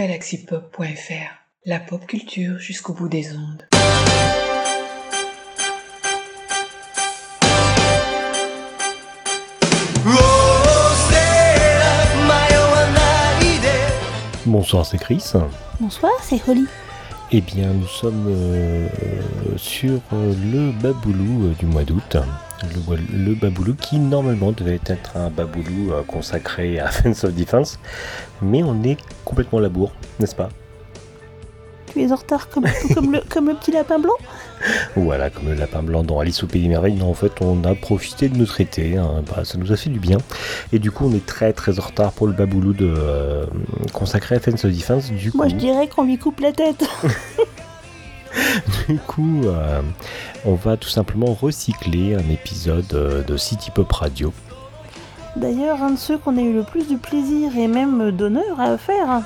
galaxypop.fr, la pop culture jusqu'au bout des ondes. Bonsoir, c'est Chris. Bonsoir, c'est Holly. Eh bien, nous sommes euh, sur euh, le Baboulou euh, du mois d'août. Le, le Baboulou qui normalement devait être un Baboulou euh, consacré à Fence of Defense, mais on est complètement à la bourre, n'est-ce pas? Tu es en retard comme, comme, le, comme le petit lapin blanc? Voilà, comme le lapin blanc dans Alice au Pays des Merveilles. Non, en fait, on a profité de notre été, hein, bah, ça nous a fait du bien. Et du coup, on est très très en retard pour le Baboulou de, euh, consacré à Fence of Defense. Du Moi, coup, je dirais qu'on lui coupe la tête. Du coup, euh, on va tout simplement recycler un épisode euh, de City Pop Radio. D'ailleurs, un de ceux qu'on a eu le plus de plaisir et même d'honneur à faire.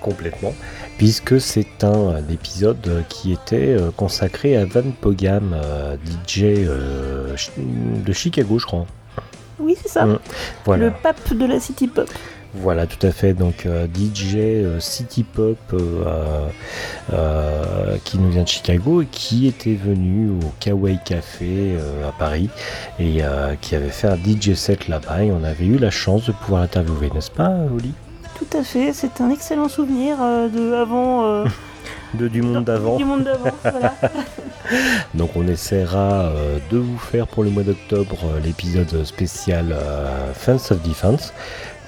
Complètement. Puisque c'est un, un épisode qui était euh, consacré à Van Pogam, DJ euh, de Chicago, je crois. Oui, c'est ça. Voilà. Le pape de la city pop. Voilà, tout à fait. Donc euh, DJ euh, City Pop euh, qui nous vient de Chicago et qui était venu au Kawaii Café à Paris et qui avait fait un DJ set là-bas et on avait eu la chance de pouvoir l'interviewer, n'est-ce pas, Oli? Tout à fait, c'est un excellent souvenir de avant. de, Du monde d'avant. Du monde d'avant, voilà. Donc on essaiera euh, de vous faire pour le mois d'octobre euh, l'épisode spécial euh, Fence of Defense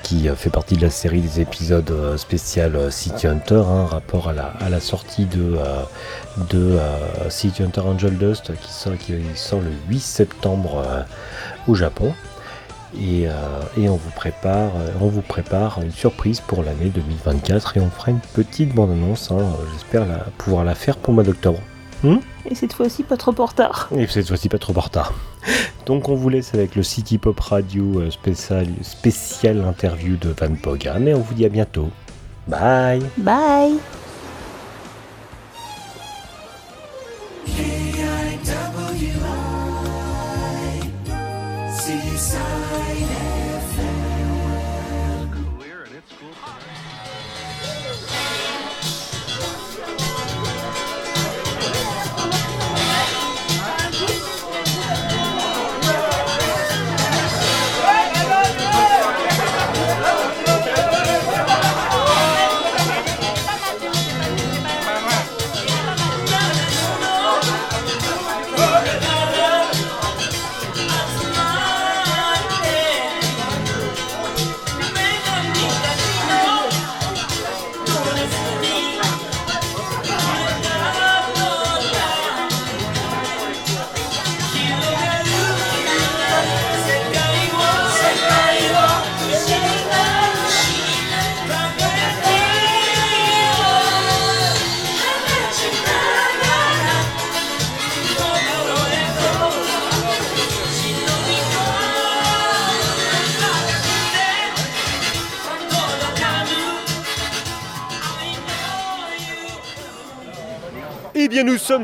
qui euh, fait partie de la série des épisodes euh, spécial euh, City Hunter, hein, rapport à la, à la sortie de, de City Hunter Angel Dust qui sort, qui sort le 8 septembre au Japon. Et, et on vous prépare on vous prépare une surprise pour l'année 2024 et on fera une petite bande annonce hein, j'espère pouvoir la faire pour le mois d'octobre. Et cette fois-ci, pas trop en retard. Et cette fois-ci pas trop en retard. Donc on vous laisse avec le City Pop Radio euh, spécial, interview de Van Pogam et on vous dit à bientôt. Bye. Bye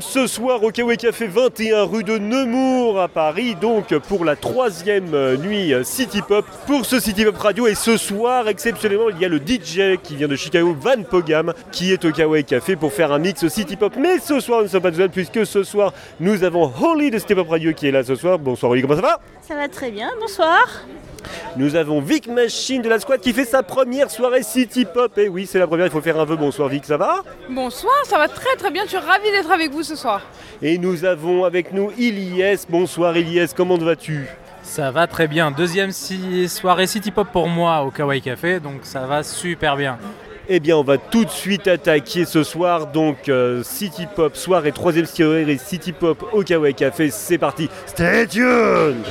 sommes ce soir au Kawaii Café 21 rue de Nemours à Paris, donc pour la troisième euh, nuit euh, City Pop pour ce City Pop Radio et ce soir exceptionnellement il y a le DJ qui vient de Chicago, Van Pogam, qui est au Kawaii Café pour faire un mix City Pop. Mais ce soir nous ne sommes pas tout seuls puisque ce soir nous avons Holly de City Pop Radio qui est là ce soir. Bonsoir Holly, comment ça va? Ça va très bien, bonsoir Nous avons Vic Machine de la squad qui fait sa première soirée City Pop. Et oui c'est la première, il faut faire un vœu. Bonsoir Vic, ça va? Bonsoir, ça va très très bien, je suis ravie d'être avec vous ce soir. Et nous avons avec nous Ilyes. Bonsoir Ilyes, comment vas-tu? Ça va très bien. Deuxième si- soirée City Pop pour moi au Kawaii Café, donc ça va super bien. Eh bien, on va tout de suite attaquer ce soir. Donc, euh, City Pop, soirée, troisième soirée, City Pop au Kawaii Café. C'est parti. Stay tuned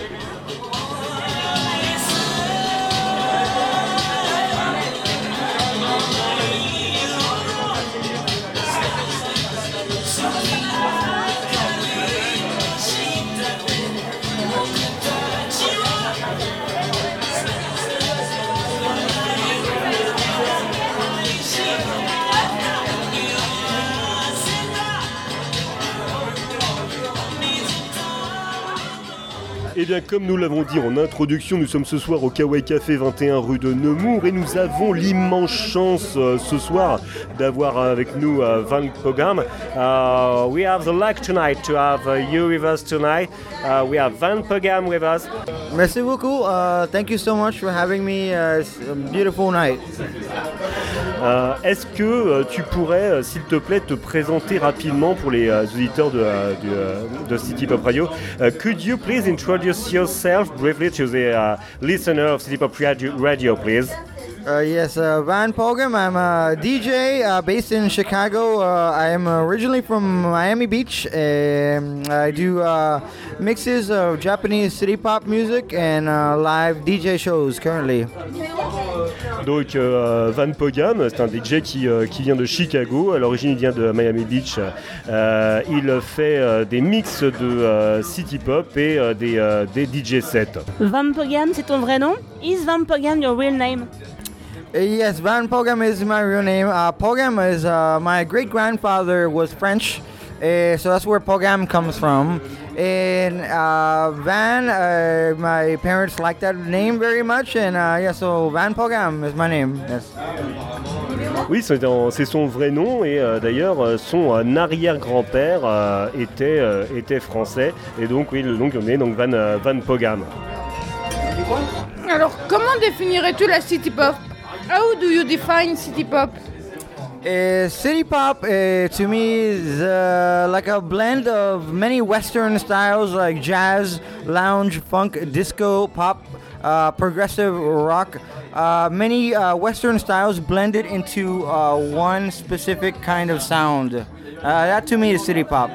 comme nous l'avons dit en introduction, nous sommes ce soir au Kawaii Café 21 rue de Nemours et nous avons l'immense chance euh, ce soir d'avoir avec nous euh, Van Pogam. Uh, we have the luck tonight to have uh, you with us tonight. Uh, we have Van Pogam with us. Merci beaucoup. Uh, thank you so much for having me. It's a beautiful night. Euh, Est-ce que euh, tu pourrais, euh, s'il te plaît, te présenter rapidement pour les auditeurs de, City Pop Radio Uh, Could you please introduce yourself briefly to the uh, listener of City Pop radio please? Uh, yes, uh, Van Pogam. I'm a DJ uh, based in Chicago. Uh, I am originally from Miami Beach, and I do uh, mixes of Japanese city pop music and uh, live DJ shows currently. Donc euh, Van Pogam, c'est un DJ qui, euh, qui vient de Chicago, à l'origine il vient de Miami Beach. Euh, il fait euh, des mix de euh, City Pop et euh, des, euh, des DJ sets. Vampogam, c'est ton vrai nom? Is Vampogam your real name? Yes, Van Pogam is my real name. Uh, Pogam is uh, my great grandfather was French, uh, so that's where Pogam comes from. And uh, Van, uh, my parents like that name very much, and uh, yeah, so Van Pogam is my name. Yes. Oui, c'est son vrai nom et euh, d'ailleurs euh, son euh, arrière-grand-père euh, était, euh, était français et donc oui, le nom qu'on est donc Van, euh, Van Pogam. Alors, comment définirais-tu la city pop? How do you define city pop Uh, city pop uh, to me is uh, like a blend of many Western styles like jazz, lounge, funk, disco, pop, uh, progressive rock. Uh, many uh, Western styles blended into one specific kind of sound. Uh, that to me is city pop.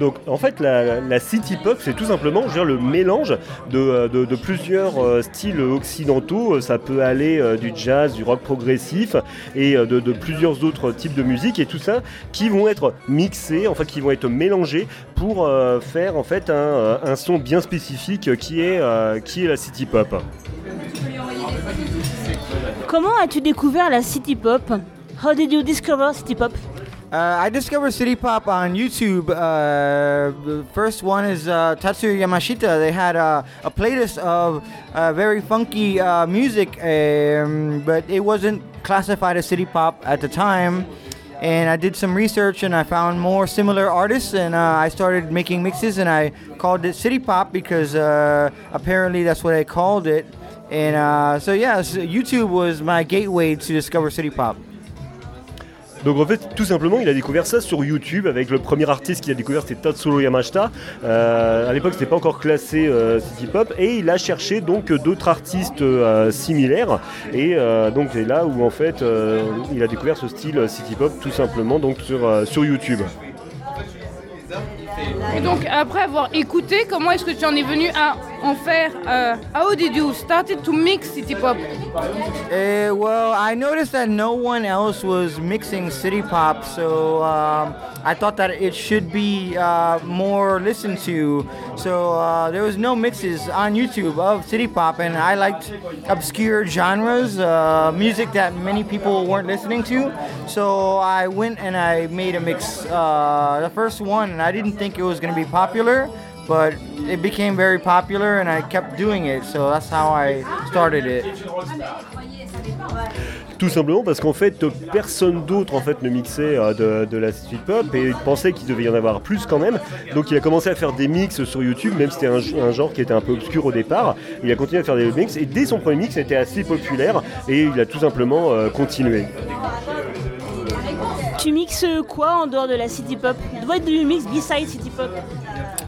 Donc en fait la, la city pop c'est tout simplement je veux dire, le mélange de, euh, de- de plusieurs euh, styles occidentaux. Ça peut aller euh, du jazz, du rock progressif et euh, de, de plusieurs autres types de musique et tout ça qui vont être mixés, en fait qui vont être mélangés pour euh, faire en fait un, euh, un son bien spécifique qui est, euh, qui est la city pop. Comment as-tu découvert la city pop? How did you discover city pop? I discovered City Pop on YouTube. Uh, the first one is uh, Tatsuya Yamashita. They had uh, a playlist of uh, very funky uh, music, um, but it wasn't classified as City Pop at the time. And I did some research and I found more similar artists, and uh, I started making mixes. And I called it City Pop because uh, apparently that's what I called it. And uh, so, yeah, so YouTube was my gateway to discover City Pop. Donc en fait, tout simplement, il a découvert ça sur YouTube avec le premier artiste qu'il a découvert, c'était Tatsuro Yamashita. Euh, à l'époque, c'était pas encore classé euh, City Pop et il a cherché donc d'autres artistes euh, similaires et euh, donc c'est là où en fait il a découvert ce style City Pop tout simplement donc sur, sur YouTube. Et donc, après avoir écouté, comment est-ce que tu en es venu à en faire euh, How did you started to mix city pop Uh, well, I noticed that no one else was mixing city pop, so um, I thought that it should be uh, more listened to. So uh, there was no mixes on YouTube of city pop, and I liked obscure genres, uh, music that many people weren't listening to. So I went and I made a mix, uh, the first one, and I didn't think it was going to be popular. But it became very popular, and I kept doing it. So that's how I started it. Tout simplement parce qu'en fait personne d'autre en fait ne mixait euh, de, de la City Pop et il pensait qu'il devait y en avoir plus quand même. Donc il a commencé à faire des mix sur YouTube, même si c'était un, un genre qui était un peu obscur au départ. Il a continué à faire des mix et dès son premier mix était assez populaire et il a tout simplement euh, continué. Tu mixes quoi en dehors de la city pop? What do you mix beside city pop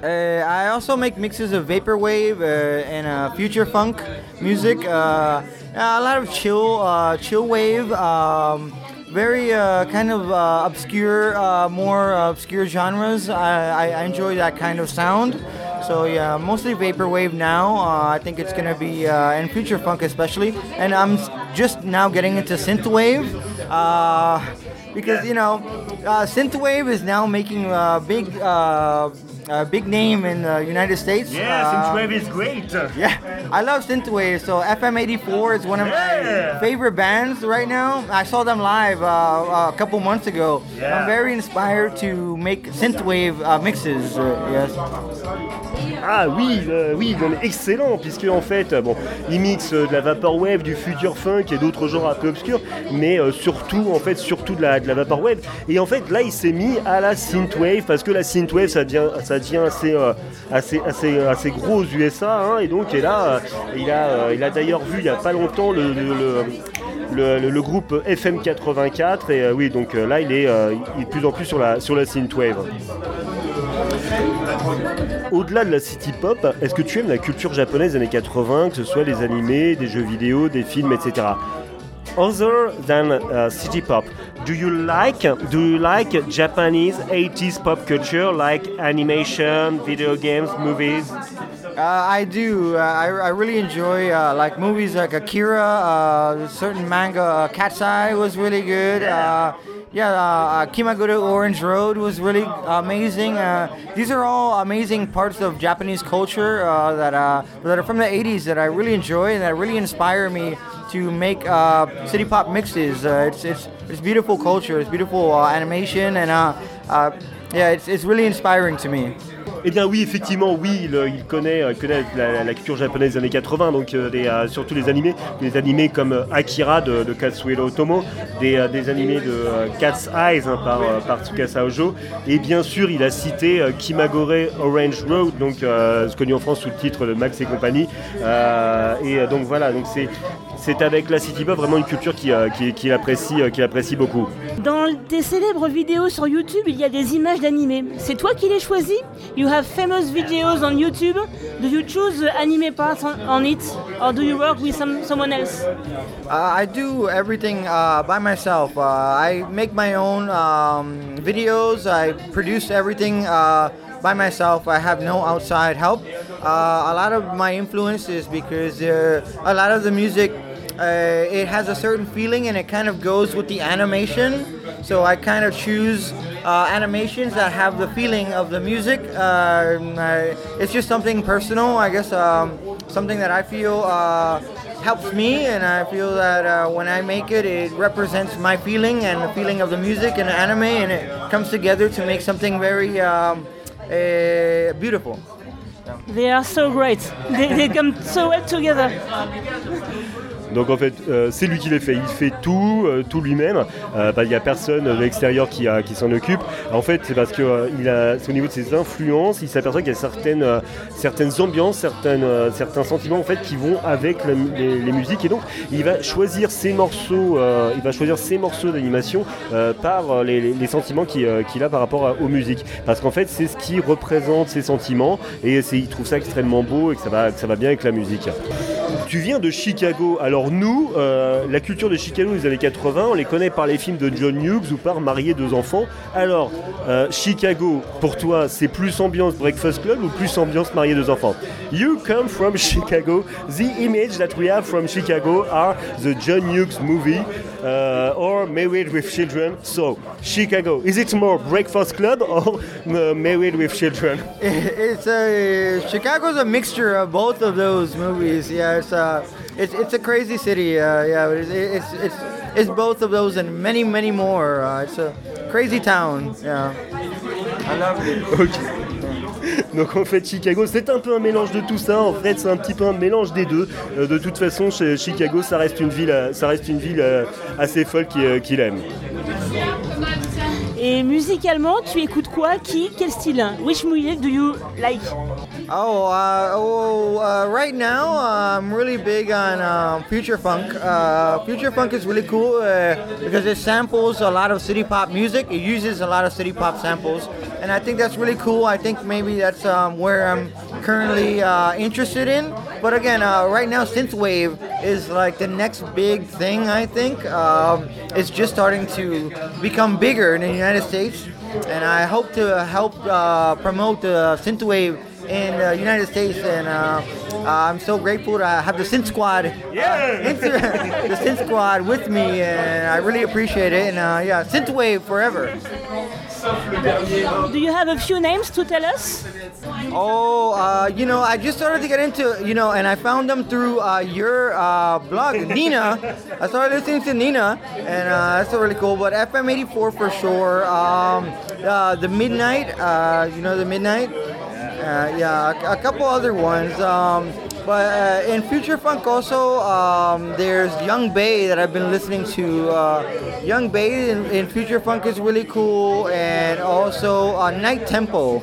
Uh, I also make mixes of vaporwave uh, and uh, future funk music. Uh, a lot of chill, uh, chill wave. Um, very uh, kind of uh, obscure, uh, more obscure genres. I, I, enjoy that kind of sound. So yeah, mostly vaporwave now. Uh, I think it's gonna be uh, and future funk especially. And I'm just now getting into synthwave. Uh, because you know, uh, synthwave is now making a big, uh, a big name in the United States. Uh, is great. yeah, I love synthwave. So FM84 is one of Yeah. my favorite bands right now. I saw them live uh, a couple months ago. Yeah. I'm very inspired to make synthwave uh, mixes. Uh, yes. Ah oui, euh, oui, excellent, puisque en fait, bon, il mixe euh, de la vaporwave, du future funk et d'autres genres un peu obscurs, mais euh, surtout, en fait, surtout de la, de la vaporwave. Et en fait, là, il s'est mis à la synthwave, parce que la synthwave, ça devient, ça devient assez, euh, assez, gros aux USA, hein, et donc, là, euh, il a, euh, il a d'ailleurs vu il n'y a pas longtemps le, groupe FM84 et euh, oui donc euh, là il est, euh, il est de plus en plus sur la, sur la synthwave. Au-delà de la city pop, est-ce que tu aimes la culture japonaise des années 80, que ce soit les animés, des jeux vidéo, des films, etc. Other than uh, city pop, do you like do you like Japanese 80s pop culture like animation, video games, movies? Uh, I do. Uh, I, I really enjoy uh, like movies like Akira. Uh, certain manga, uh, Cat's Eye was really good. Uh, yeah, uh, uh, Kimagure Orange Road was really amazing. Uh, these are all amazing parts of Japanese culture uh, that uh, that are from the 80s that I really enjoy and that really inspire me to make uh, city pop mixes. Uh, it's, it's it's beautiful culture. It's beautiful uh, animation and uh, uh, yeah, it's, it's really inspiring to me. Eh bien oui, effectivement, oui, il, il connaît, il connaît la, culture japonaise des années 80, donc euh, euh, surtout les animés, des animés comme euh, Akira de, de Katsuhiro Otomo, des, euh, animés de euh, Cat's Eyes hein, par, euh, par Tsukasa Ojo, et bien sûr il a cité euh, Kimagore Orange Road, donc euh, connu en France sous le titre de Max et compagnie, Euh, et euh, donc voilà, donc c'est c'est avec la city pop vraiment une culture qui, euh, qui, qui apprécie, euh, qui apprécie beaucoup. Dans tes célèbres vidéos sur YouTube, il y a des images d'animés. C'est toi qui les choisis? You have famous videos on YouTube. Do you choose the anime parts on, on it, or do you work with some, someone else? Uh, I do everything uh, by myself. Uh, I make my own um, videos. I produce everything uh, by myself. I have no outside help. Uh, a lot of my influence is because uh, a lot of the music uh, it has a certain feeling and it kind of goes with the animation. So I kind of choose uh, animations that have the feeling of the music. Uh, uh, it's just something personal, I guess. Um, something that I feel uh, helps me, and I feel that uh, when I make it, it represents my feeling and the feeling of the music and the anime, and it comes together to make something very um, uh, beautiful. They are so great. They, they come so well together. Donc en fait, euh, c'est lui qui les fait. Il fait tout, euh, tout lui-même. Euh, bah, Il n'y a personne de l'extérieur qui, s'en occupe. En fait, c'est parce que a, au niveau de ses influences, il s'aperçoit qu'il y a certaines, certaines ambiances, certaines, certains sentiments en fait qui vont avec les, musiques. Et donc, il va choisir ses morceaux, il va choisir morceaux d'animation par les, sentiments qu'il a par rapport aux musiques. Parce qu'en fait, c'est ce qui représente ses sentiments et il trouve ça extrêmement beau et que ça va, que ça va bien avec la musique. Tu viens de Chicago. Alors nous, euh, la culture de Chicago des années 80, on les connaît par les films de John Hughes ou par Marier deux enfants. Alors, euh, Chicago, pour toi, c'est plus ambiance Breakfast Club ou plus ambiance Marier deux enfants? You come from Chicago. The image that we have from Chicago are the John Hughes movie uh, or Married with Children. So, Chicago, is it more Breakfast Club or uh, Married with Children? It's a Chicago's a mixture of both of those movies. Yeah, it's a it's, it's a crazy city. Uh, yeah, it's, it's it's it's both of those and many many more. Uh, it's a crazy town. Yeah, I love it. Ok. Donc en fait Chicago c'est un peu un mélange de tout ça, en fait c'est un petit peu un mélange des deux. Euh, de toute façon chez Chicago ça reste une ville, euh, ça reste une ville euh, assez folle qu'il euh, qu'il aime. Et musicalement, tu écoutes quoi Qui Quel style? Which music do you like? Oh, uh, oh uh, right now uh, I'm really big on um, future funk. Uh, future funk is really cool uh, because it samples a lot of city pop music. It uses a lot of city pop samples, and I think that's really cool. I think maybe that's um, where I'm currently uh, interested in. But again, right now synthwave is like the next big thing. I think um, it's just starting to become bigger in the United States, and I hope to help promote the synthwave in the United States, and uh, uh, I'm so grateful to have the Synth Squad, Yeah! the Synth Squad with me, and I really appreciate it. And uh, yeah, Synthwave forever. Do you have a few names to tell us Oh, uh, you know, I just started to get into, you know, and I found them through uh, your uh, blog, Nina. I started listening to Nina, and uh, that's really cool. But FM84 for sure. Um, uh, the Midnight, uh, you know, the Midnight. Uh, yeah, a, couple other ones. Um, but uh, in Future Funk also, um, there's Young Bay that I've been listening to. Uh, Young Bay in, in Future Funk is really cool, and also uh, Night Tempo.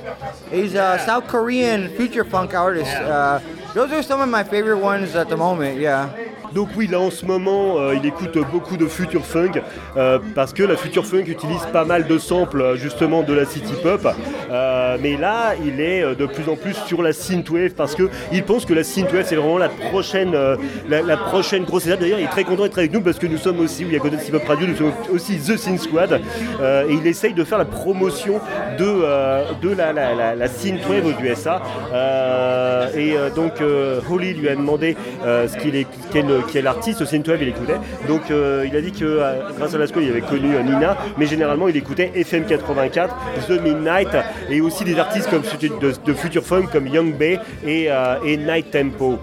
He's a South Korean Future Funk artist. Uh, those are some of my favorite ones at the moment. Yeah. Donc oui, là en ce moment, euh, il écoute beaucoup de future funk euh, parce que la future funk utilise pas mal de samples justement de la city pop. Euh, mais là, il est euh, de plus en plus sur la synthwave parce que il pense que la synthwave c'est vraiment la prochaine, euh, la, prochaine grosse étape. D'ailleurs, il est très content d'être avec nous parce que nous sommes aussi, oui, à côté de Radio, nous sommes aussi The Synth Squad Euh, et il essaye de faire la promotion de, euh, de la, la, la, la synthwave aux USA. Euh, et euh, donc euh, Holly lui a demandé euh, ce qu'il est, quel, quel artiste synthwave il écoutait. Donc euh, il a dit que euh, grâce à la school il avait connu euh, Nina, mais généralement il écoutait FM 84, The Midnight et aussi des artistes comme ceux de, de Future Funk comme Young Bay et, euh, et Night Tempo.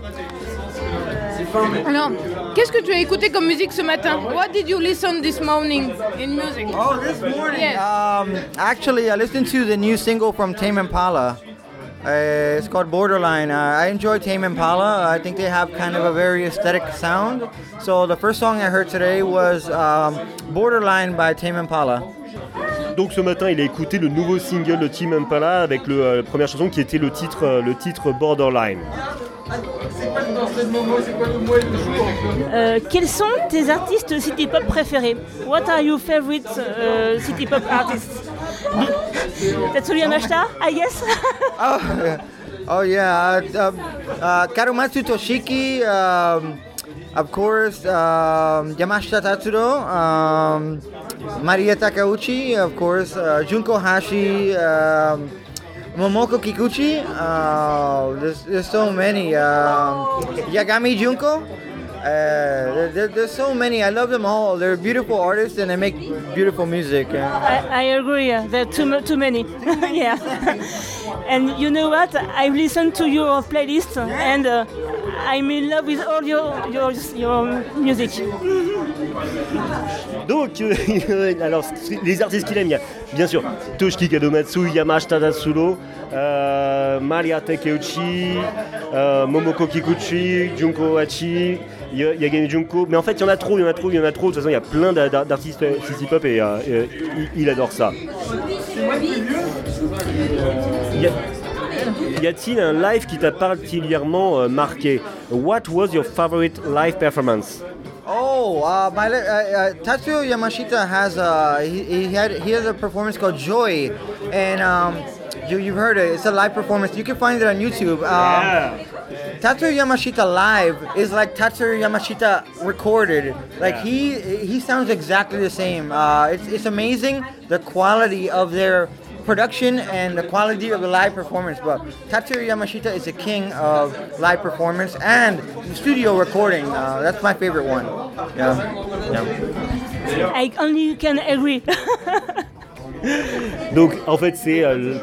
Alors, qu'est-ce que tu as écouté comme musique ce matin What did you listen this morning in music Oh, this morning. Yes. Um, actually, I listened to the new single from Tame Impala. Uh, it's called Borderline. Uh, I enjoy Tame Impala. I think they have kind of a very aesthetic sound. So the first song I heard today was um, Borderline by Tame Impala. Donc ce matin, il a écouté le nouveau single de Tim Impala avec le, euh, la première chanson qui était le titre, euh, le titre Borderline. Euh, quels sont tes artistes city pop préférés? What are your favorite uh, city pop artists? Tetsuya Yamashita, I guess. Oh, yeah. oh yeah. Uh, um, uh, Karumatsu Toshiki, um, of course. Um, Yamashita Tatsuro, um, Maria Takauchi, of course. Uh, Junko Hashi, um, Momoko Kikuchi. Uh, there's, there's so many. Um, Yagami Junko. Uh, there, there- there's so many. I love them all. They're beautiful artists and they make beautiful music. I, I agree. uh, There are too, too many. yeah. and you know what? I've listened to your playlist and uh, I'm in love with all your your, your music. Donc, euh, alors, les artistes qu'il aime, il y a bien sûr Toshiki Kadomatsu, Yamashita Tatsulo, euh, Maria Takeuchi, euh, Momoko Kikuchi, Junko Hachi, Ya- Yagami Junko. Mais en fait, il y en a trop, il y en a trop, il y en a trop. De toute façon, il y a plein d'a- d'a- d'artistes et euh, euh, il, il adore ça. Y a- y a-t-il un live qui t'a particulièrement euh, marqué What was your favorite live performance Oh, uh, my, uh, uh, Tatsuo Yamashita has a he, he had he has a performance called Joy, and um, you you've heard it. It's a live performance. You can find it on YouTube. Um, Tatsuo Yamashita live is like Tatsuo Yamashita recorded. Like he he sounds exactly the same. Uh, it's it's amazing the quality of their production and the quality of the live performance. But Tatsuo Yamashita is a king of live performance and studio recording. Uh, that's my favorite one. Yeah. yeah. I only can agree. Donc en fait c'est euh,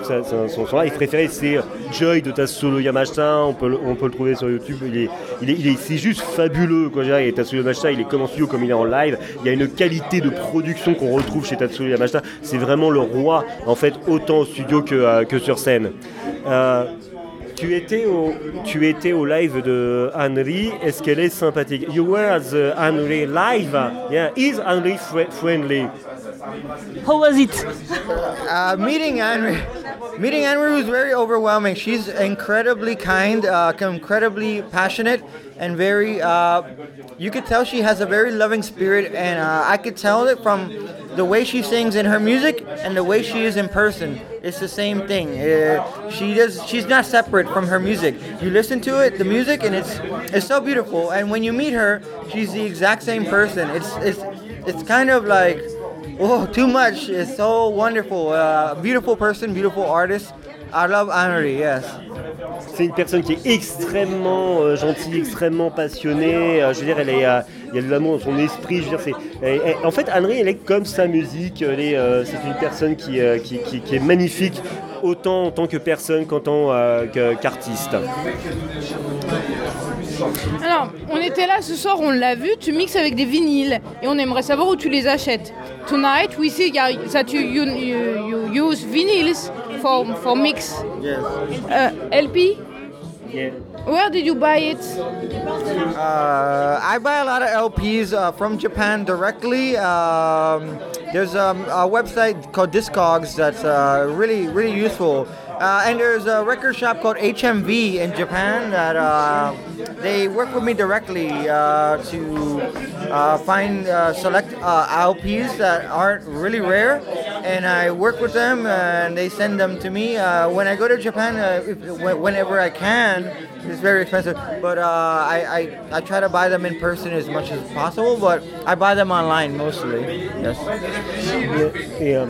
son, son live préféré c'est Joy de Tatsuo Yamashita, on peut, le- trouver sur YouTube, il est, il est, il est- c'est juste fabuleux quoi, et Yamashita il est comme en studio comme il est en live, il y a une qualité de production qu'on retrouve chez Tatsuo Yamashita, c'est vraiment le roi en fait autant au studio que, euh, que sur scène. Euh, tu étais, au, tu étais au live de Henry, est-ce qu'elle est sympathique? You were at the Henry live, yeah, is Henry fri- friendly? How was it? Uh, meeting Henry, meeting Henry was very overwhelming. She's incredibly kind, uh, incredibly passionate, and very. Uh, you could tell she has a very loving spirit, and uh, I could tell it from the way she sings in her music and the way she is in person. It's the same thing. Uh, she does. She's not separate from her music. You listen to it, the music, and it's it's so beautiful. And when you meet her, she's the exact same person. It's it's it's kind of like. Oh, too much. It's so wonderful. Uh, beautiful person, beautiful artist. I love Henry, yes. C'est une personne qui est extrêmement euh, gentille, extrêmement passionnée. euh, je veux dire, elle est, euh, il y a de l'amour dans son esprit. Je veux dire, elle- elle- en fait, Anne-Marie, elle est comme sa musique. Euh, c'est une personne qui, euh, qui, qui- qui est magnifique, autant en tant que personne qu'en tant euh, qu'artiste. Alors, on était là ce soir, on l'a vu, tu mixes avec des vinyles et on aimerait savoir où tu les achètes. Tonight, we see that you, you, you, you use vinyls for for mix. Yes. Uh, LP. Yeah. Where did you buy it? Uh, I buy a lot of LPs uh, from Japan directly. Um, there's um, a website called Discogs that's uh, really, really useful. Uh, and there's a record shop called HMV in Japan that uh, they work with me directly uh, to uh, find uh, select uh, LPs that aren't really rare, and I work with them and they send them to me. When I go to Japan, if, whenever I can, it's very expensive, but I, I I try to buy them in person as much as possible. But I buy them online mostly. Yes. Et, euh,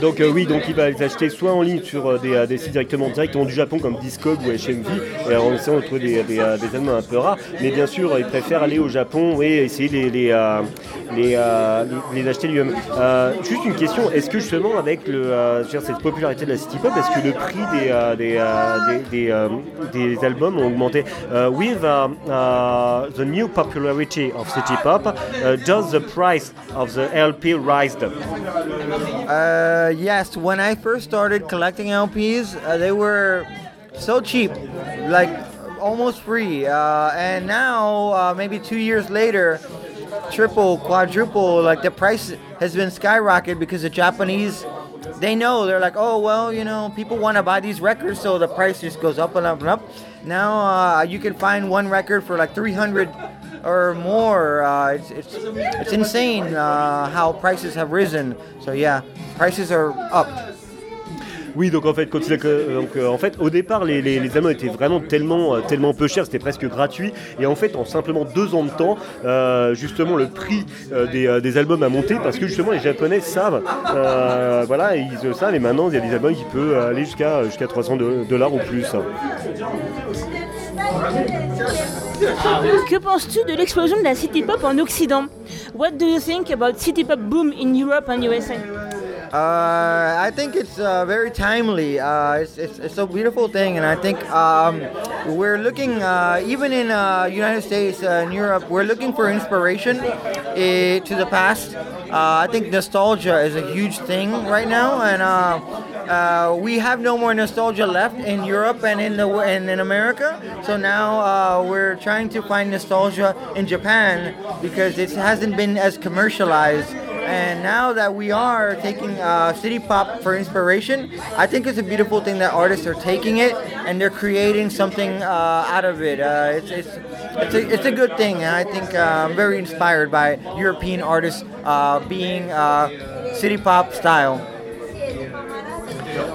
donc euh, oui, donc il va les acheter soit en ligne sur euh, des, des sites directement directement du Japon comme Discog ou HMV, et en essayant de trouver des, des, euh, des albums un peu rares. Mais bien sûr, il préfère aller au Japon et essayer de les, les, euh, les, euh, les- acheter lui-même. Juste une question, est-ce que justement avec le, cette popularité de la city pop, est-ce que le prix des, des, des, albums ont augmenté? Euh, With uh, uh, the new popularity of city pop, uh, does the price of the LP rise? Uh, yes, when I first started collecting LPs, uh, they were so cheap, like almost free. Uh, and now, uh, maybe two years later, triple, quadruple, like the price has been skyrocketed because the Japanese, they know they're like, oh well, you know, people want to buy these records, so the price just goes up and up and up. Now uh, you can find one record for like 300 or more. Uh, it's, it's it's insane uh, how prices have risen. So yeah, prices are up. Oui, donc en fait, quand il a- euh, euh, en fait, au départ, les, les, étaient vraiment tellement, euh, tellement peu chers, c'était presque gratuit. Et en fait, en simplement deux ans de temps, justement, le prix des, des albums a monté parce que justement, les Japonais savent, voilà, ils le savent. Et maintenant, il y a des albums qui peuvent aller jusqu'à jusqu'à 300 do- dollars ou plus. Que penses-tu de l'explosion de la city pop en Occident? What do you think about city pop boom in Europe and USA Uh, I think it's uh, very timely. Uh, it's, it's, it's a beautiful thing, and I think um, we're looking, uh, even in uh, United States and Europe, we're looking for inspiration eh, to the past. I think nostalgia is a huge thing right now, and we have no more nostalgia left in Europe and in the and in America. So now we're trying to find nostalgia in Japan because it hasn't been as commercialized. And now that we are taking uh, city pop for inspiration, I think it's a beautiful thing that artists are taking it and they're creating something uh, out of it. Uh, it's, it's, it's, a, it's a good thing, and I think uh, I'm very inspired by European artists uh, being uh, city pop style.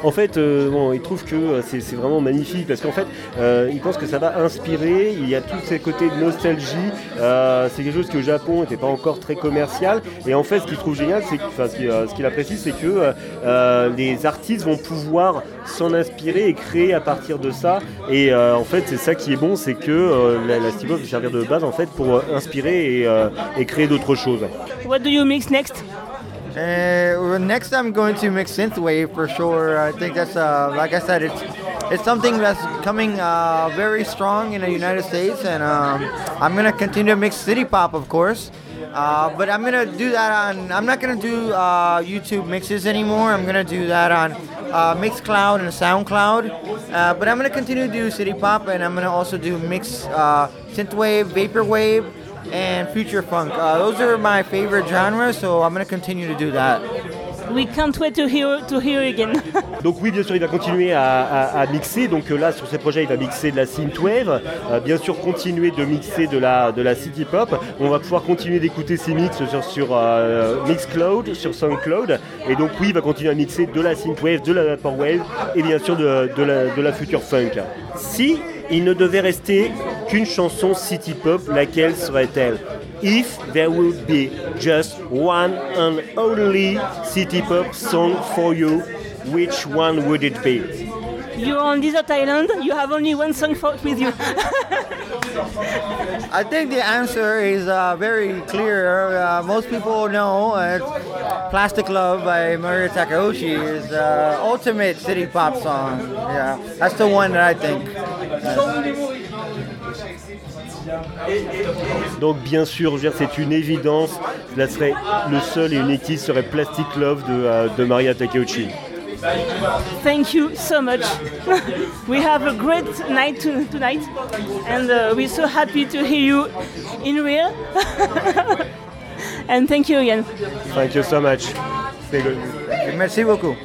En fait, euh, bon, il trouve que euh, c'est vraiment magnifique parce qu'en fait, euh, il pense que ça va inspirer. Il y a tous ces côtés de nostalgie. C'est quelque chose qui au Japon n'était pas encore très commercial. Et en fait, ce qu'il trouve génial, c'est que, enfin, ce qu'il apprécie, c'est que les artistes vont pouvoir s'en inspirer et créer à partir de ça. Et en fait, c'est ça qui est bon, c'est que la, la va servir de base en fait pour inspirer et, et créer d'autres choses. What do you mix next? Uh, well, next, I'm going to mix synthwave for sure. I think that's, uh, like I said, it's it's something that's coming uh, very strong in the United States, and um, I'm gonna continue to mix city pop, of course. Uh, but I'm gonna do that on. I'm not gonna do uh, YouTube mixes anymore. I'm gonna do that on uh, Mixcloud and SoundCloud. Uh, but I'm gonna continue to do city pop, and I'm gonna also do mix uh, synthwave, vaporwave, and future funk. Uh, those are my favorite genres, so I'm gonna continue to do that. We can't wait to hear to hear again. Donc oui, bien sûr, il va continuer à, à- à mixer. Donc euh, là, sur ces projets, il va mixer de la synthwave. Euh, bien sûr, continuer de mixer de la, de la city pop. On va pouvoir continuer d'écouter ses mix sur, sur euh, Mixcloud, sur SoundCloud. Et donc oui, il va continuer à mixer de la synthwave, de la vaporwave et bien sûr de, de la, de la future funk. Si il ne devait rester qu'une chanson city pop, laquelle serait-elle? If there would be just one and only city pop song for you, which one would it be? You're on desert island. You have only one song for, with you. I think the answer is uh, very clear. Uh, most people know uh, Plastic Love by Maria Takeuchi is uh, ultimate city pop song. Yeah, that's the one that I think. Donc bien sûr, c'est une évidence. Là serait le seul et unique qui serait Plastic Love de, euh, de Maria Takeuchi. Thank you so much. we have a great night to, tonight, and uh, we're so happy to hear you in real. and thank you again. Thank you so much. C'est good. Merci beaucoup.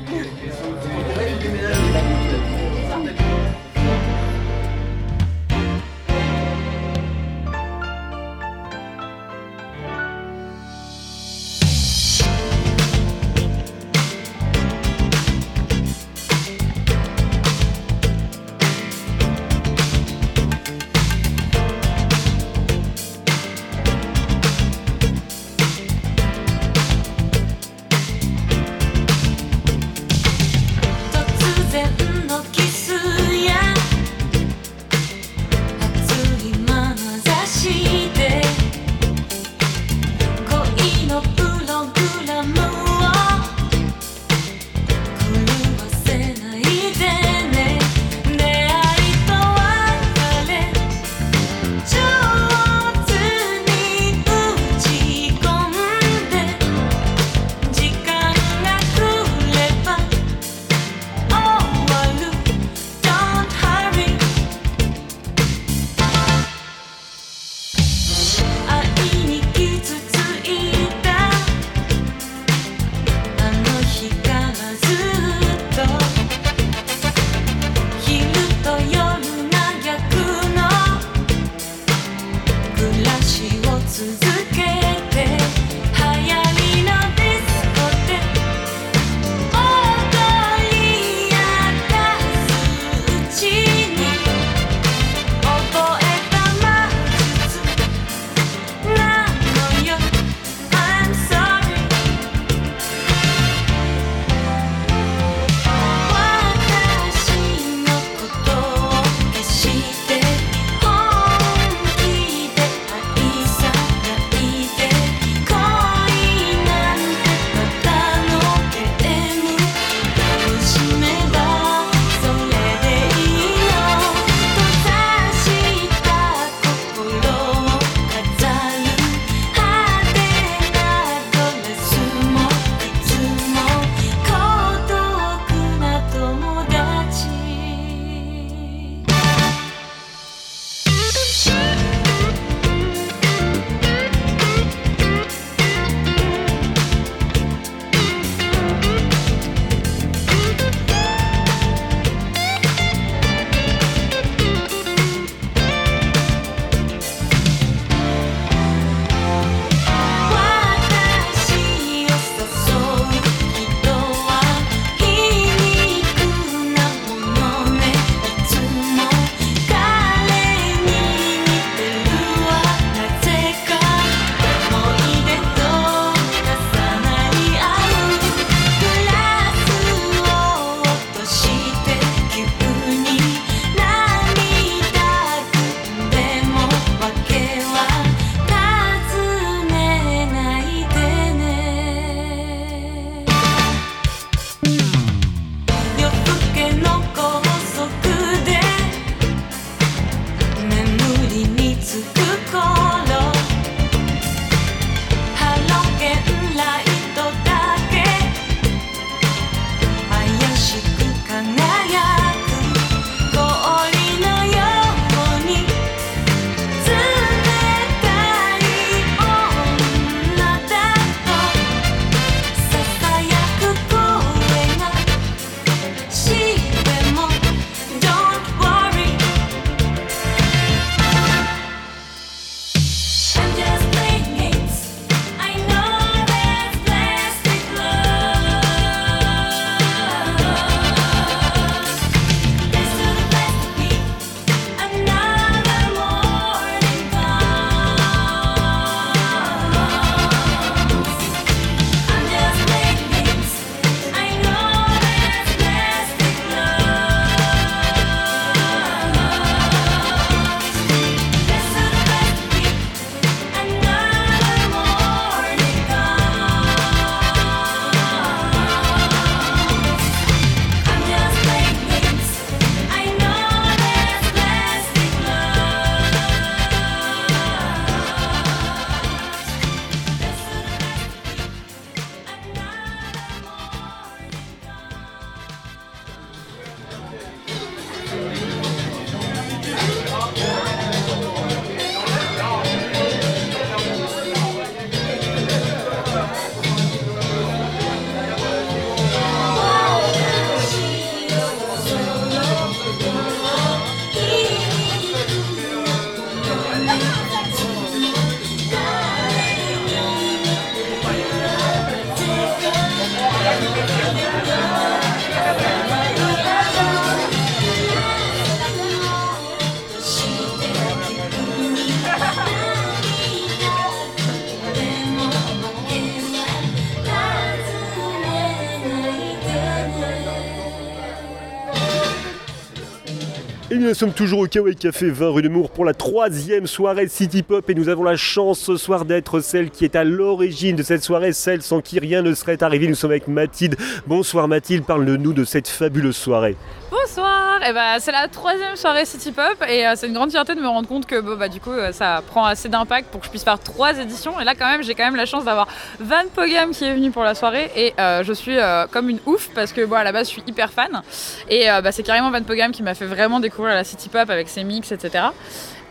Nous sommes toujours au Kawaii Café 20 rue de Mour pour la troisième soirée City Pop et nous avons la chance ce soir d'être celle qui est à l'origine de cette soirée, celle sans qui rien ne serait arrivé. Nous sommes avec Mathilde. Bonsoir Mathilde, parle-nous de cette fabuleuse soirée. Bonsoir, eh ben, c'est la troisième soirée City Pop et euh, c'est une grande fierté de me rendre compte que bon, bah, du coup euh, ça prend assez d'impact pour que je puisse faire trois éditions. Et là quand même j'ai quand même la chance d'avoir Van Pogam qui est venu pour la soirée et euh, je suis comme une ouf parce que bon, à la base je suis hyper fan. Et bah, c'est carrément Van Pogam qui m'a fait vraiment découvrir la City Pop avec ses mix etc.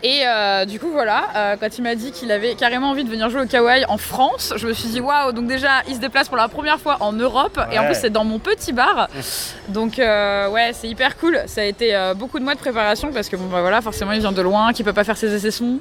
Et euh, du coup, voilà, euh, quand il m'a dit qu'il avait carrément envie de venir jouer au kawaii en France, je me suis dit waouh, donc déjà il se déplace pour la première fois en Europe et en plus c'est dans mon petit bar. Donc euh, ouais, c'est hyper cool. Ça a été beaucoup de mois de préparation parce que bon bah voilà, forcément il vient de loin, qu'il peut pas faire ses essais sons.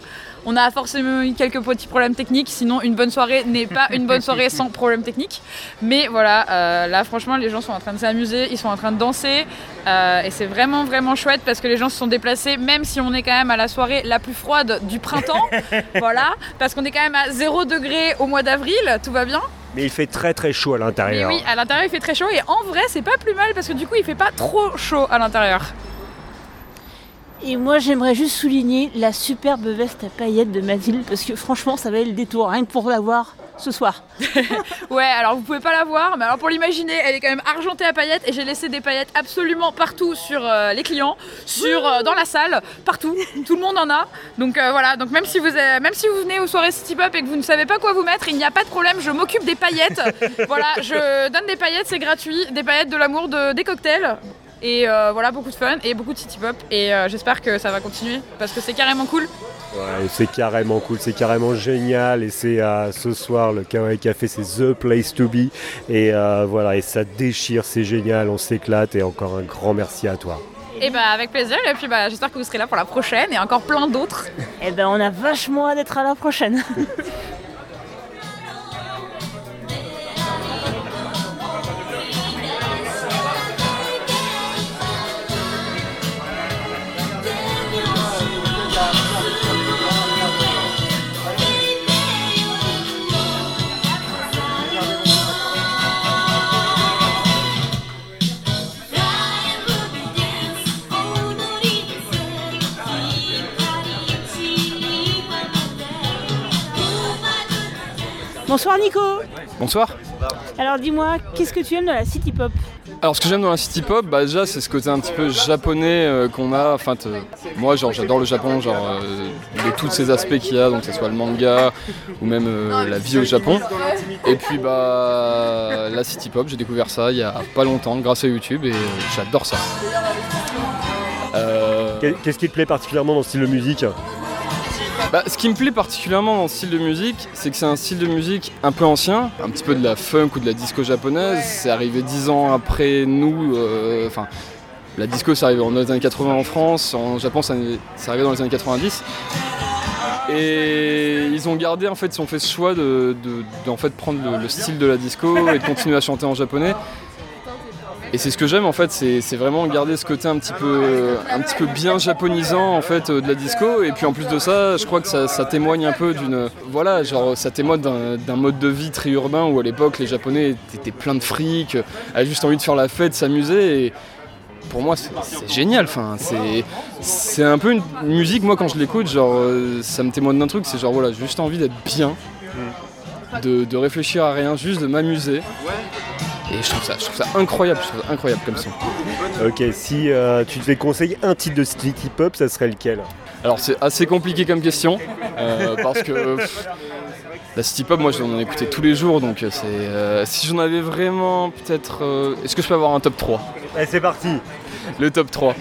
On a forcément eu quelques petits problèmes techniques, sinon une bonne soirée n'est pas une bonne soirée sans problème technique. Mais voilà, euh, là franchement les gens sont en train de s'amuser, ils sont en train de danser euh, et c'est vraiment vraiment chouette parce que les gens se sont déplacés, même si on est quand même à la soirée la plus froide du printemps. voilà, parce qu'on est quand même à 0 degré au mois d'avril, tout va bien. Mais il fait très très chaud à l'intérieur. oui, à l'intérieur il fait très chaud et en vrai c'est pas plus mal parce que du coup il fait pas trop chaud à l'intérieur. Et moi, j'aimerais juste souligner la superbe veste à paillettes de Mathilde, parce que franchement, ça valait le détour, rien que pour la voir ce soir. Ouais, alors vous pouvez pas la voir, mais alors pour l'imaginer, elle est quand même argentée à paillettes et j'ai laissé des paillettes absolument partout sur euh, les clients, sur euh, dans la salle, partout. Tout le monde en a. Donc euh, voilà, donc même si vous même si vous venez aux soirées City Pop et que vous ne savez pas quoi vous mettre, il n'y a pas de problème, je m'occupe des paillettes. voilà, je donne des paillettes, c'est gratuit, des paillettes de l'amour de des cocktails. Et euh, voilà, beaucoup de fun et beaucoup de City Pop. Et euh, j'espère que ça va continuer parce que c'est carrément cool. Ouais, c'est carrément cool, c'est carrément génial et c'est euh, ce soir le Kawaii Café, c'est the place to be et euh, voilà et ça déchire, c'est génial, on s'éclate et encore un grand merci à toi. Et bah avec plaisir. Et puis bah j'espère que vous serez là pour la prochaine et encore plein d'autres. Eh ben, on a vachement hâte d'être à la prochaine. Bonsoir Nico Bonsoir. Alors dis-moi, qu'est-ce que tu aimes dans la City Pop Alors ce que j'aime dans la city pop, bah déjà c'est ce côté un petit peu japonais euh, qu'on a. Enfin te- moi genre j'adore le Japon, genre euh, de tous ces aspects qu'il y a, donc que ce soit le manga ou même euh, la vie au Japon. Et puis bah la city pop, j'ai découvert ça il y a pas longtemps grâce à YouTube et euh, j'adore ça. Euh, Qu'est- Qu'est-ce qui te plaît particulièrement dans le style de musique Bah, ce qui me plaît particulièrement dans le style de musique, c'est que c'est un style de musique un peu ancien, un petit peu de la funk ou de la disco japonaise. C'est arrivé dix ans après nous. euh, Enfin, la disco, c'est arrivé dans les années 80 en France. En Japon, c'est arrivé dans les années 90. Et ils ont gardé, en fait, ils ont fait ce choix de, de- de, en fait, prendre le, le style de la disco et de continuer à chanter en japonais. Et c'est ce que j'aime en fait, c'est vraiment garder ce côté un petit peu, un petit peu bien japonisant en fait euh, de la disco. Et puis en plus de ça, je crois que ça, ça témoigne un peu d'une, voilà, genre ça témoigne d'un mode de vie très urbain où à l'époque les Japonais étaient, pleins de fric, euh, avaient juste envie de faire la fête, s'amuser. Et pour moi, c'est génial. Enfin, c'est c'est un peu une musique. Moi, quand je l'écoute, genre euh, ça me témoigne d'un truc. C'est genre voilà, j'ai juste envie d'être bien, de, de réfléchir à rien, juste de m'amuser. Et je trouve ça, je trouve ça incroyable, je trouve ça incroyable comme son. Ok, si euh, tu devais conseiller un titre de city pop, ça serait lequel? Alors c'est assez compliqué comme question, euh, parce que pff, la city pop, moi j'en ai écouté tous les jours, donc c'est euh, si j'en avais vraiment peut-être, euh, est-ce que je peux avoir un top 3 Allez, c'est parti Le top 3.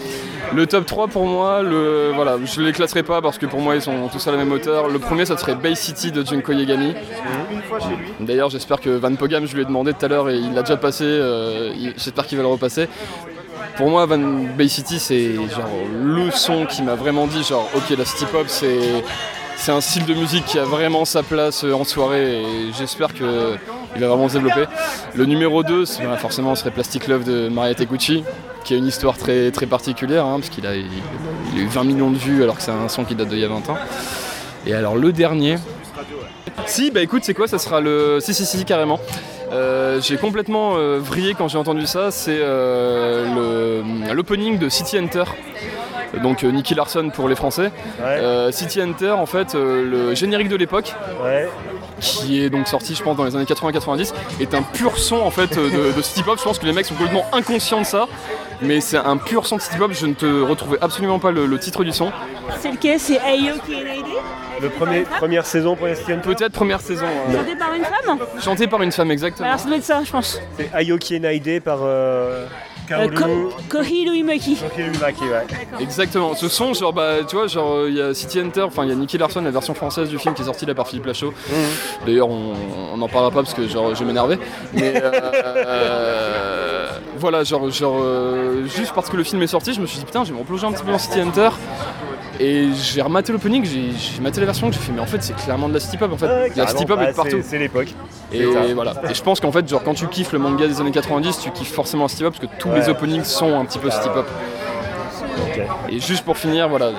Le top 3 pour moi, voilà, je ne les classerai pas parce que pour moi ils sont tous à la même hauteur. Le premier ça serait Bay City de Junko Yagami. D'ailleurs j'espère que Van Pogam, je lui ai demandé tout à l'heure et il l'a déjà passé, euh, j'espère qu'il va le repasser. Pour moi Van Bay City c'est genre le son qui m'a vraiment dit genre ok la city pop c'est c'est un style de musique qui a vraiment sa place euh, en soirée et j'espère qu'il va vraiment se développer. Le numéro 2, c'est- bah, forcément, serait Plastic Love de Maria Tegucci, qui a une histoire très, très particulière, hein, parce qu'il a, il, il a eu 20 millions de vues alors que c'est un son qui date d'il y a 20 ans. Et alors le dernier. Si, bah écoute, c'est quoi? Ça sera le. Si, si, si, carrément. Euh, j'ai complètement euh, vrillé quand j'ai entendu ça. C'est euh, l'opening de City Hunter. donc euh, Nicky Larson pour les Français. Euh, City Hunter, en fait, euh, le générique de l'époque, Ouais. Qui est donc sorti, je pense, dans les années 80-90, est un pur son en fait de, de city pop. Je pense que les mecs sont complètement inconscients de ça, mais c'est un pur son de city pop. Je ne te retrouvais absolument pas le, le titre du son. C'est lequel? C'est Aoki Enaide Le premier, première saison pour City Hunter Peut-être première saison, euh, Chanté par une femme? Chantée par une femme exactement. Alors ça doit être ça, je pense. C'est Ayoki Enaide par euh, Euh, Kaoru Ko- Kohi Luimaki. Koki Lumaki, ouais. Exactement. Ce son, genre, bah, tu vois, genre, il y a City Hunter, enfin, il y a Nicky Larson, la version française du film qui est sortie là par Philippe Lachaud. D'ailleurs, on on n'en parlera pas parce que, genre, je vais m'énerver. Mais, euh, voilà, genre, genre euh, juste parce que le film est sorti, je me suis dit, putain, je vais me replonger un petit peu dans City Hunter. Et j'ai rematé l'opening, j'ai maté la version, j'ai fait, mais en fait, c'est clairement de la City Pop, en fait. Ouais, la. City Pop Bah, est partout. c'est- C'est l'époque. Et C'est voilà. Et je pense qu'en fait, genre, quand tu kiffes le manga des années 90, tu kiffes forcément la City Pop parce que tous Ouais. les openings sont un petit peu City Pop. Ok. Et juste pour finir, voilà.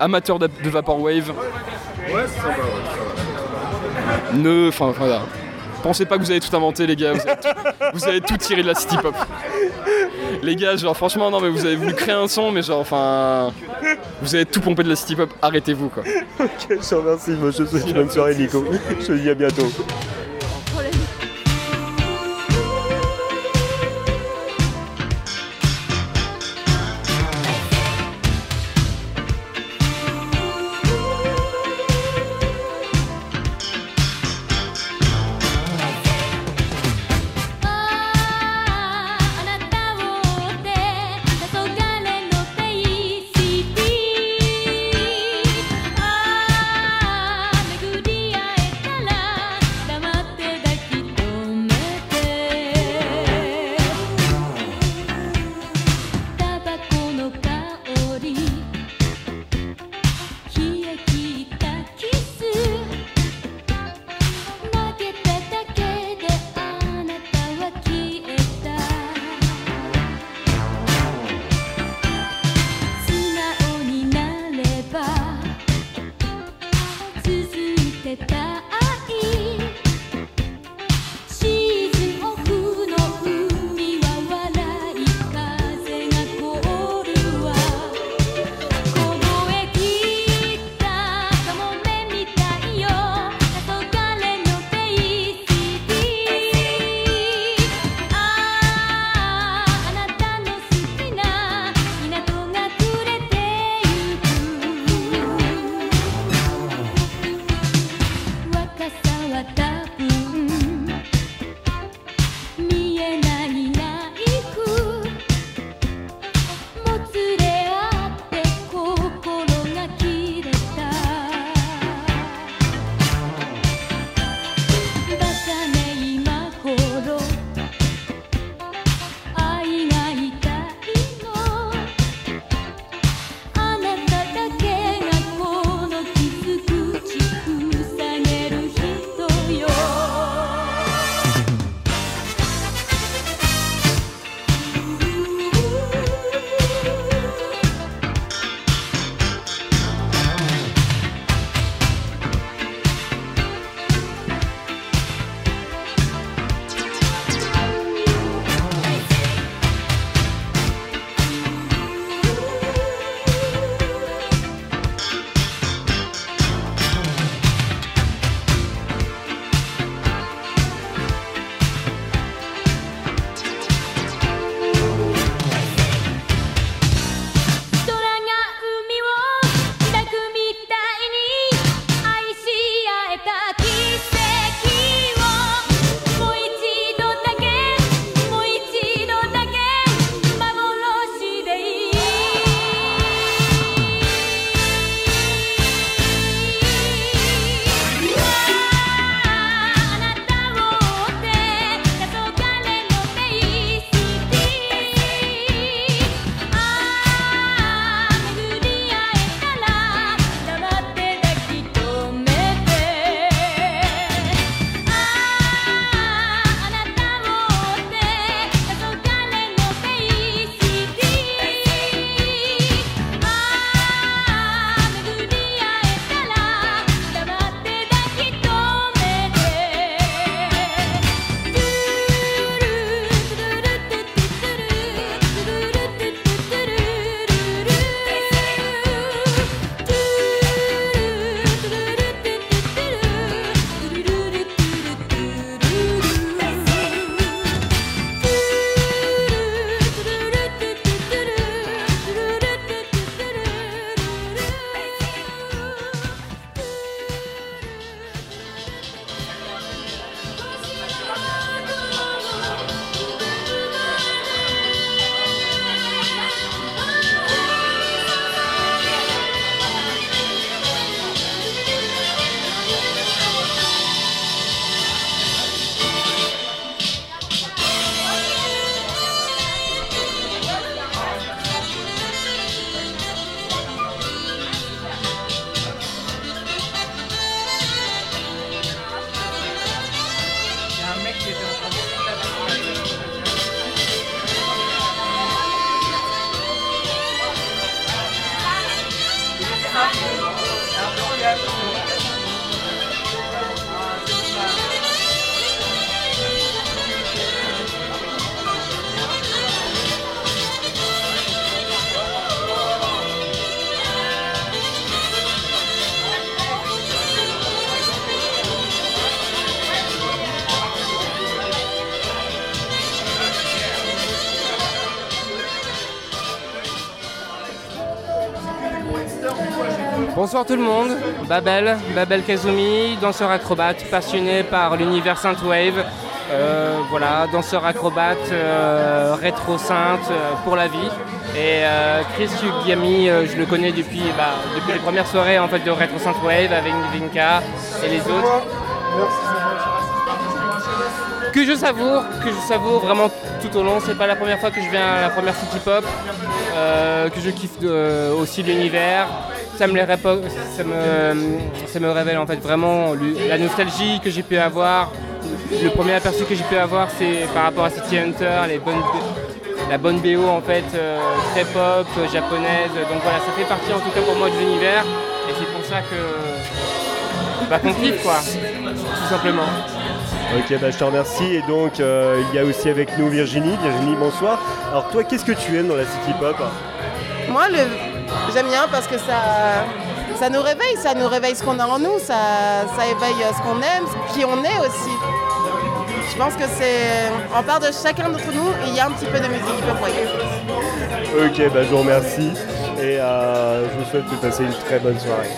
Amateurs de, de Vaporwave. Ne. Enfin, voilà. Pensez pas que vous avez tout inventé, les gars. Vous avez tout, vous tiré de la City Pop. Les gars, genre, franchement, non, mais vous avez voulu créer un son, mais genre, enfin. Vous avez tout pompé de la City Pop, arrêtez-vous, quoi. Ok, je te remercie. Je te souhaite une bonne soirée, Nico. Je te dis à bientôt.「É a mulher do mundo. Bonsoir tout le monde, Babel, Babel Kazumi, danseur acrobate, passionné par l'univers Synthwave. Euh, voilà, danseur acrobate, euh, rétro synth euh, pour la vie. Et euh, Chris euh, je le connais depuis, bah, depuis les premières soirées en fait, de Retro Synthwave avec Vinka et les autres. Que je savoure, que je savoure vraiment tout au long. C'est pas la première fois que je viens à la première City Pop, que je kiffe aussi l'univers. Ça me, les répo- ça, me, ça me révèle en fait vraiment le- la nostalgie que j'ai pu avoir. Le premier aperçu que j'ai pu avoir, c'est par rapport à City Hunter, les bonnes, la bonne BO en fait euh, très pop, euh, japonaise. Donc voilà, ça fait partie en tout cas pour moi de l'univers. Et c'est pour ça que bah, qu'on kiffe quoi, tout simplement. Ok, bah, je te remercie. Et donc, euh, il y a aussi avec nous Virginie. Virginie, bonsoir. Alors, toi, qu'est-ce que tu aimes dans la City Pop? Moi, le... j'aime bien parce que ça, ça nous réveille, ça nous réveille ce qu'on a en nous, ça, ça éveille euh, ce qu'on aime, qui on est aussi. Je pense que c'est. En part de chacun d'entre nous, il y a un petit peu de musique hip-hop wave. Ok, bah, je vous remercie. Et euh, je vous souhaite de passer une très bonne soirée.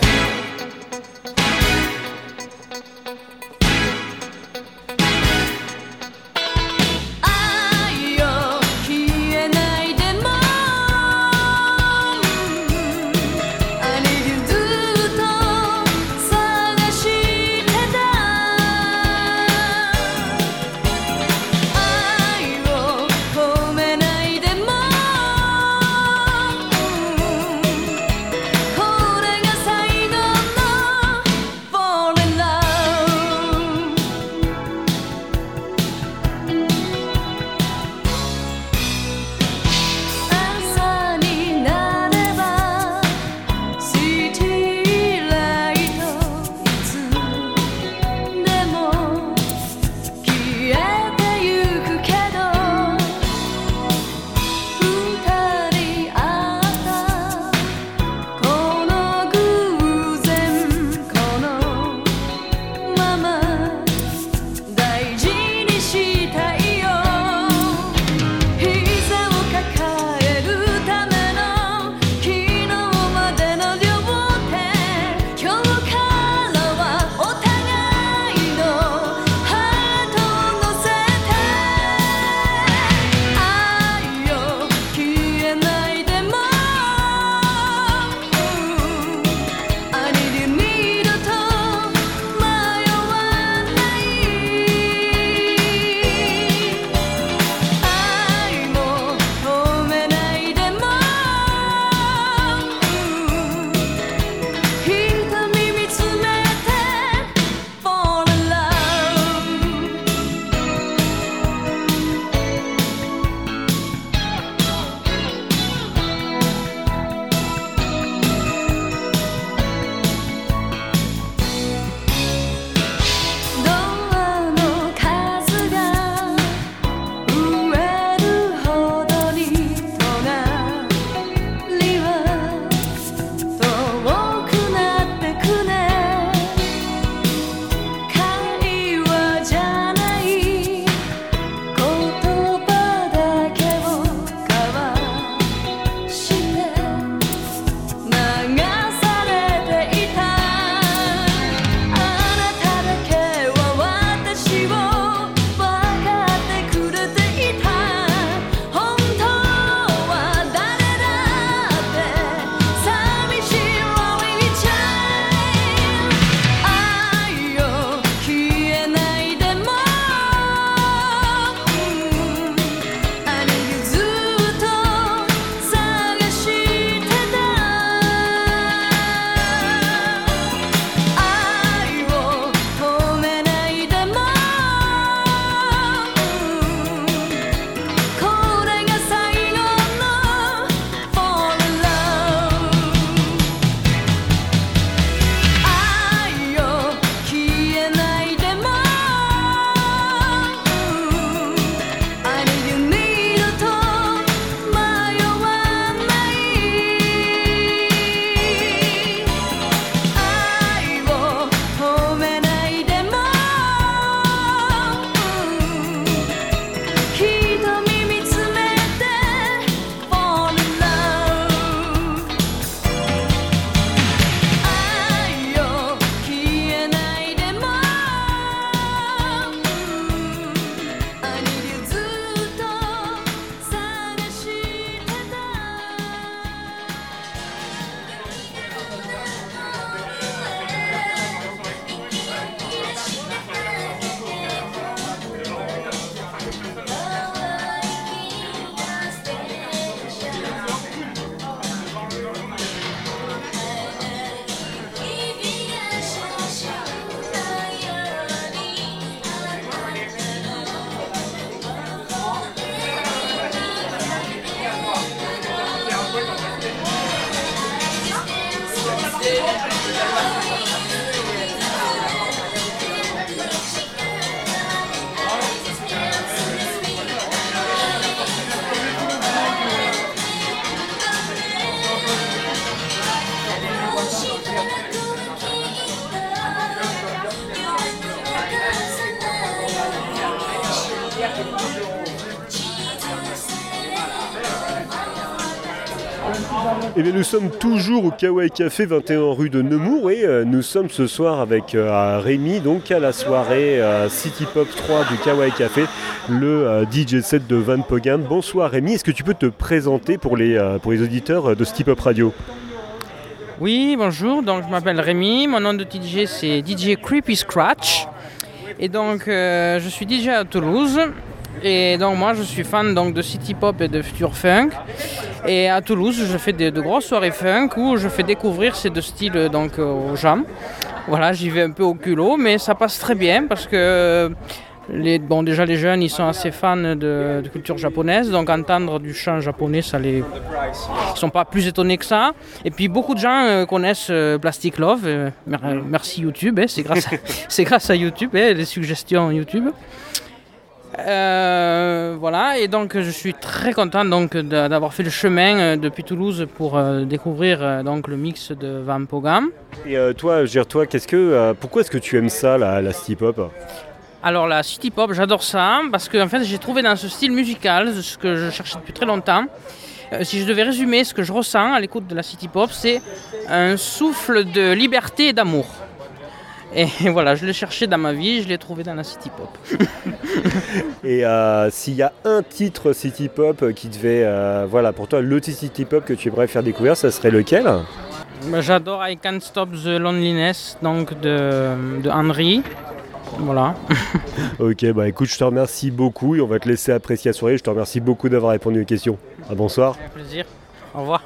Nous sommes toujours au Kawaii Café, 21 rue de Nemours, et euh, nous sommes ce soir avec euh, Rémi, donc à la soirée euh, City Pop 3 du Kawaii Café, le DJ set de Van Pogam. Bonsoir Rémi, est-ce que tu peux te présenter pour les, pour les auditeurs de City Pop Radio? Oui, bonjour, donc je m'appelle Rémi, mon nom de DJ c'est DJ Creepy Scratch. Et donc je suis DJ à Toulouse. Et donc moi je suis fan donc, de City Pop et de Future Funk. Et à Toulouse je fais de, grosses soirées funk où je fais découvrir ces deux styles donc, euh, aux gens. Voilà, j'y vais un peu au culot, mais ça passe très bien parce que les, bon, déjà les jeunes ils sont assez fans de, culture japonaise, donc entendre du chant japonais, ça les, ils sont pas plus étonnés que ça. Et puis beaucoup de gens euh, connaissent euh, Plastic Love. euh, mer- merci YouTube, hein, c'est grâce, à, c'est grâce à YouTube, hein, les suggestions YouTube. Euh, voilà, et donc je suis très content donc d'a- d'avoir fait le chemin euh, depuis Toulouse pour euh, découvrir euh, donc le mix de Van Pogam. Et toi, gère toi, qu'est-ce que, pourquoi est-ce que tu aimes ça, la, la City Pop? Alors la city pop, j'adore ça parce que en fait j'ai trouvé dans ce style musical ce que je cherchais depuis très longtemps. Si je devais résumer ce que je ressens à l'écoute de la city pop, c'est un souffle de liberté et d'amour. Et voilà, je l'ai cherché dans ma vie, je l'ai trouvé dans la city pop. Et euh, s'il y a un titre City Pop qui devait, euh, voilà, pour toi, le titre City Pop que tu aimerais faire découvrir, ça serait lequel? Bah, J'adore I Can't Stop the Loneliness donc de, de Henry. Voilà. Ok, bah écoute, je te remercie beaucoup et on va te laisser apprécier la soirée. Je te remercie beaucoup d'avoir répondu aux questions. À bonsoir. Un plaisir. Au revoir.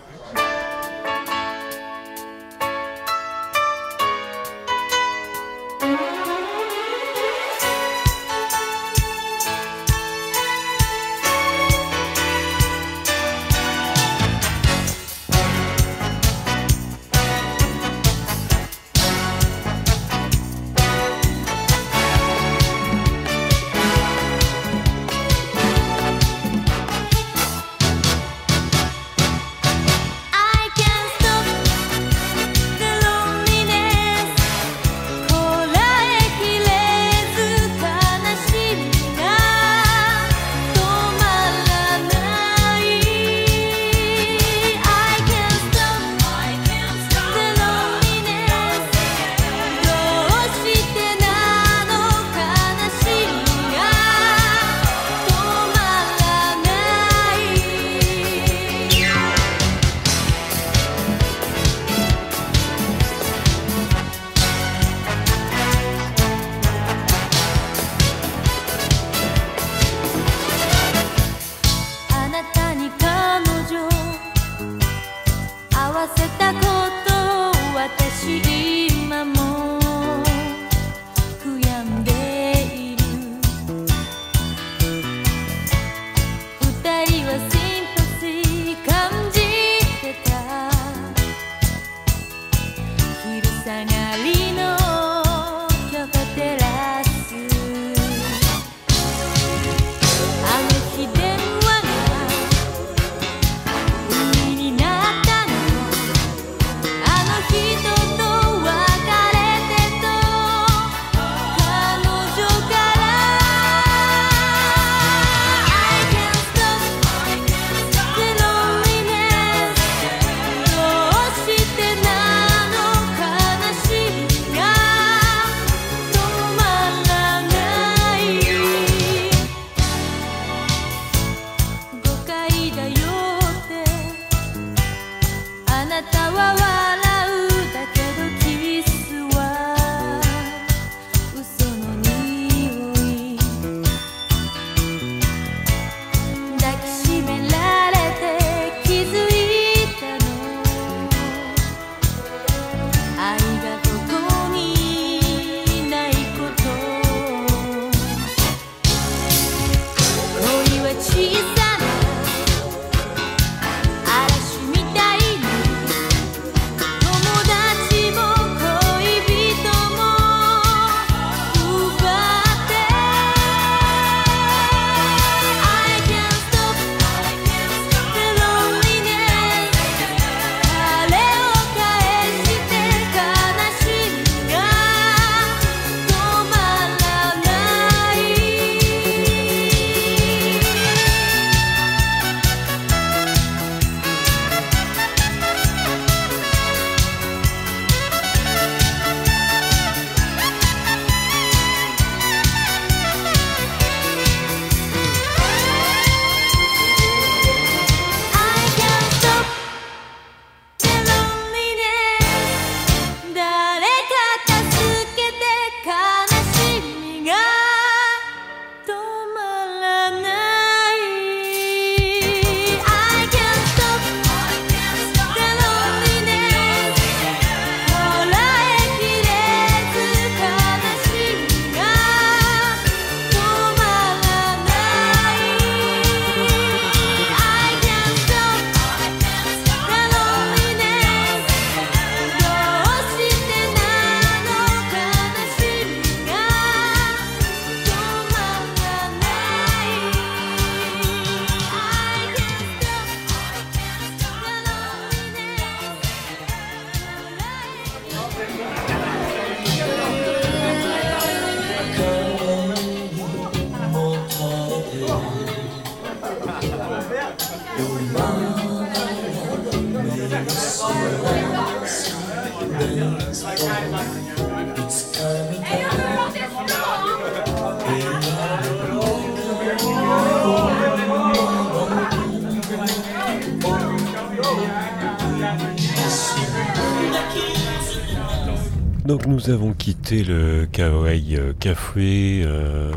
Donc nous avons quitté le Kawaii euh, Café euh,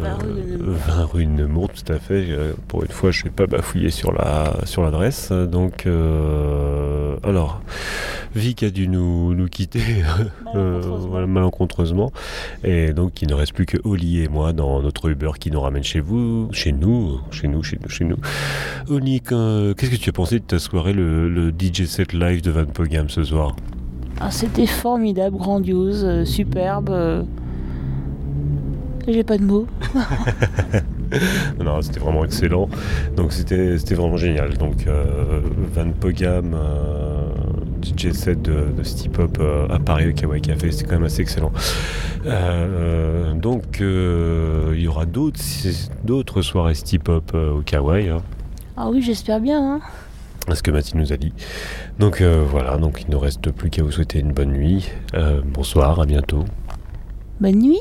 20 rue de Nemours, tout à fait. Euh, Pour une fois, je ne vais pas bafouiller sur la sur l'adresse. Donc euh, alors, Vic a dû nous, nous quitter euh, voilà, malencontreusement, et donc il ne reste plus que Oli et moi dans notre Uber qui nous ramène chez vous, chez nous, chez nous, chez nous, chez nous. Oli, qu'est-ce que tu as pensé de ta soirée, le, le DJ set live de Van Pogam ce soir? Ah, C'était formidable, grandiose, euh, superbe. euh. J'ai pas de mots. non, c'était vraiment excellent. Donc c'était c'était vraiment génial. Donc euh, Van Pogam, euh, DJ set de, de Steep Hop euh, à Paris au Kawaii Café, c'était quand même assez excellent. Euh, donc euh, il y aura d'autres d'autres soirées Steep Hop euh, au Kawaii. hein. Ah oui, j'espère bien. Hein. Ce que Mathilde nous a dit. Donc euh, voilà, donc il ne reste plus qu'à vous souhaiter une bonne nuit. Euh, bonsoir, à bientôt. Bonne nuit.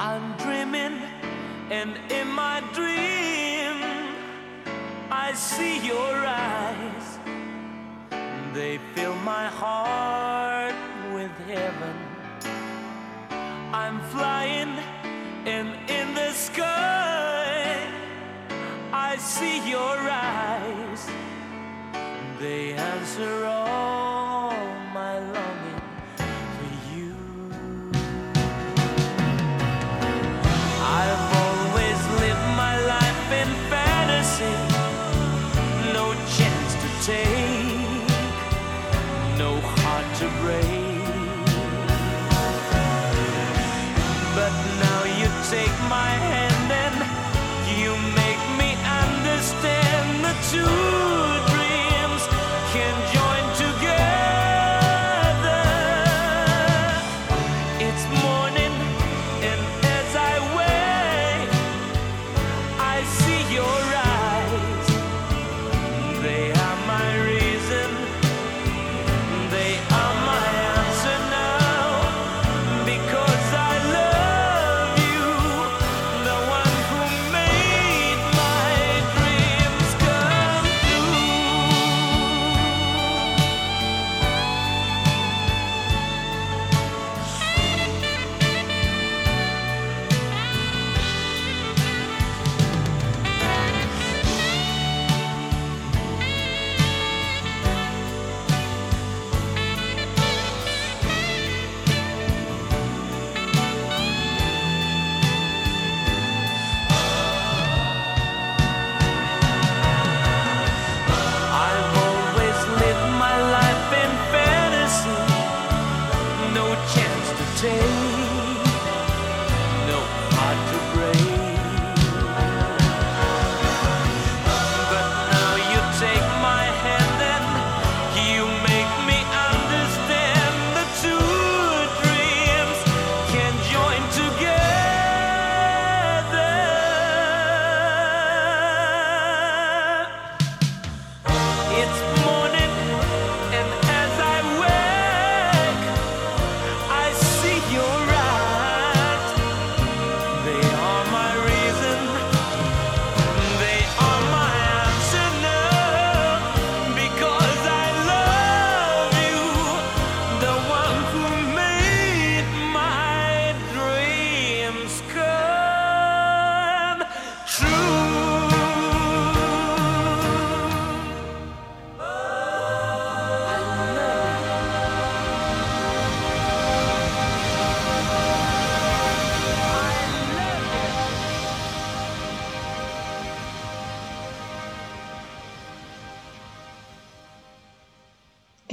I'm dreaming, and in my dream, I see your eyes. They fill my heart with heaven. I'm flying, and in the sky, I see your eyes. They answer all